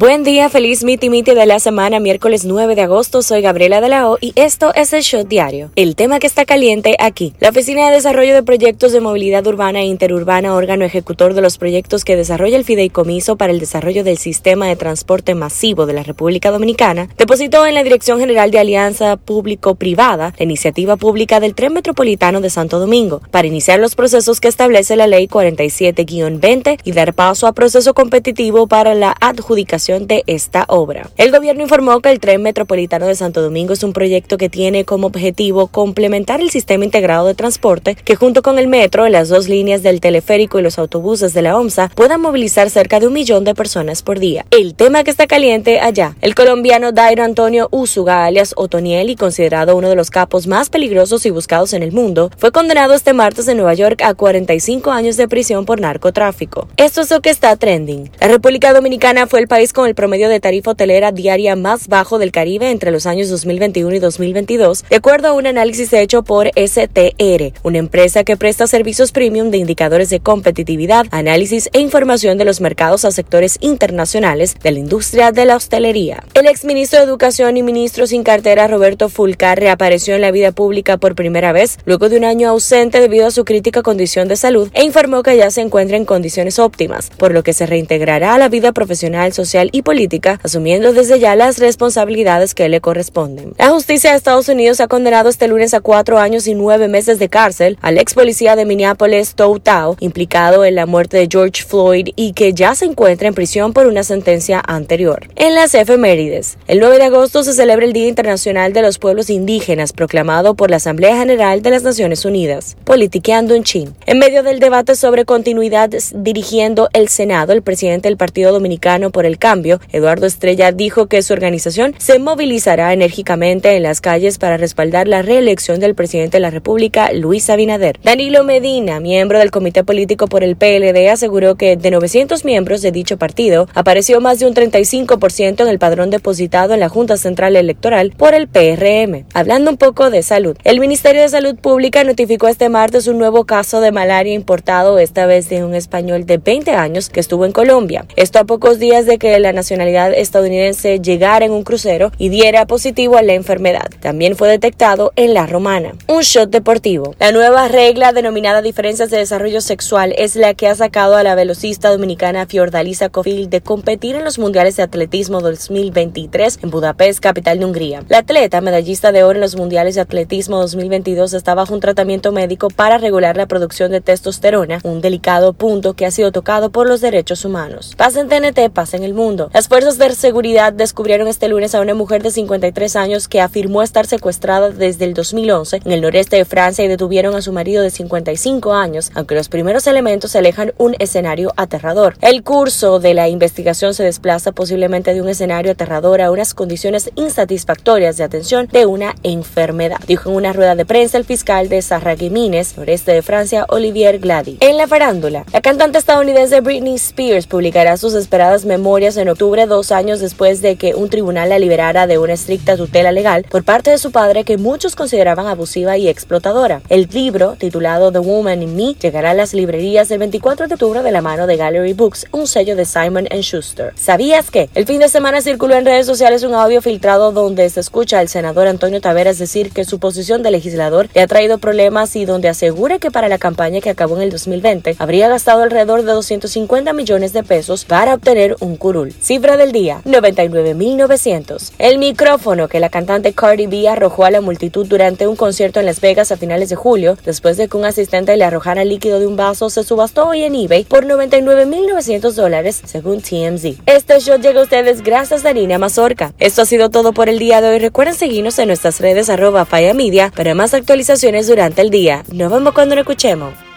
Buen día, feliz miti miti de la semana, miércoles 9 de agosto. Soy Gabriela de la O y esto es el Shot Diario. El tema que está caliente aquí. La Oficina de Desarrollo de Proyectos de Movilidad Urbana e Interurbana, órgano ejecutor de los proyectos que desarrolla el Fideicomiso para el Desarrollo del Sistema de Transporte Masivo de la República Dominicana, depositó en la Dirección General de Alianza Público-Privada la iniciativa pública del Tren Metropolitano de Santo Domingo para iniciar los procesos que establece la Ley 47-20 y dar paso a proceso competitivo para la adjudicación de esta obra. El gobierno informó que el tren metropolitano de Santo Domingo es un proyecto que tiene como objetivo complementar el sistema integrado de transporte que junto con el metro, las dos líneas del teleférico y los autobuses de la OMSA puedan movilizar cerca de un millón de personas por día. El tema que está caliente allá, el colombiano Dairo Antonio Usuga alias Otoniel y considerado uno de los capos más peligrosos y buscados en el mundo, fue condenado este martes en Nueva York a 45 años de prisión por narcotráfico. Esto es lo que está trending. La República Dominicana fue el país con el promedio de tarifa hotelera diaria más bajo del Caribe entre los años 2021 y 2022, de acuerdo a un análisis hecho por STR, una empresa que presta servicios premium de indicadores de competitividad, análisis e información de los mercados a sectores internacionales de la industria de la hostelería. El exministro de Educación y ministro sin cartera Roberto Fulcar reapareció en la vida pública por primera vez luego de un año ausente debido a su crítica condición de salud e informó que ya se encuentra en condiciones óptimas, por lo que se reintegrará a la vida profesional, social y política, asumiendo desde ya las responsabilidades que le corresponden. La justicia de Estados Unidos ha condenado este lunes a cuatro años y nueve meses de cárcel al ex policía de Minneapolis, Tou Tao, implicado en la muerte de George Floyd y que ya se encuentra en prisión por una sentencia anterior. En las efemérides, el 9 de agosto se celebra el Día Internacional de los Pueblos Indígenas, proclamado por la Asamblea General de las Naciones Unidas. Politiqueando en Chin. En medio del debate sobre continuidad dirigiendo el Senado, el presidente del Partido Dominicano por el Cambio, Eduardo Estrella dijo que su organización se movilizará enérgicamente en las calles para respaldar la reelección del presidente de la República, Luis Abinader. Danilo Medina, miembro del Comité Político por el PLD, aseguró que de 900 miembros de dicho partido, apareció más de un 35% en el padrón depositado en la Junta Central Electoral por el PRM. Hablando un poco de salud, el Ministerio de Salud Pública notificó este martes un nuevo caso de malaria importado, esta vez de un español de 20 años que estuvo en Colombia. Esto a pocos días de que la nacionalidad estadounidense llegara en un crucero y diera positivo a la enfermedad. También fue detectado en la romana. Un shot deportivo. La nueva regla denominada diferencias de desarrollo sexual es la que ha sacado a la velocista dominicana Fiordalisa Kofil de competir en los Mundiales de Atletismo 2023 en Budapest, capital de Hungría. La atleta, medallista de oro en los Mundiales de Atletismo 2022, está bajo un tratamiento médico para regular la producción de testosterona, un delicado punto que ha sido tocado por los derechos humanos. Paz en TNT, paz en el mundo. Las fuerzas de seguridad descubrieron este lunes a una mujer de 53 años que afirmó estar secuestrada desde el 2011 en el noreste de Francia y detuvieron a su marido de 55 años, aunque los primeros elementos alejan un escenario aterrador. El curso de la investigación se desplaza posiblemente de un escenario aterrador a unas condiciones insatisfactorias de atención de una enfermedad, dijo en una rueda de prensa el fiscal de Sarraguimines, noreste de Francia, Olivier Glady. En la farándula, la cantante estadounidense Britney Spears publicará sus esperadas memorias en octubre, dos años después de que un tribunal la liberara de una estricta tutela legal por parte de su padre que muchos consideraban abusiva y explotadora. El libro, titulado The Woman in Me, llegará a las librerías el 24 de octubre de la mano de Gallery Books, un sello de Simon Schuster. ¿Sabías que? El fin de semana circuló en redes sociales un audio filtrado donde se escucha al senador Antonio Taveras decir que su posición de legislador le ha traído problemas y donde asegura que para la campaña que acabó en el 2020 habría gastado alrededor de 250 millones de pesos para obtener un curul. Cifra del día, 99.900. El micrófono que la cantante Cardi B arrojó a la multitud durante un concierto en Las Vegas a finales de julio, después de que un asistente le arrojara líquido de un vaso, se subastó hoy en eBay por 99.900 dólares, según TMZ. Este show llega a ustedes gracias a Línea Mazorca. Esto ha sido todo por el día de hoy. Recuerden seguirnos en nuestras redes arroba Media para más actualizaciones durante el día. Nos vemos cuando nos escuchemos.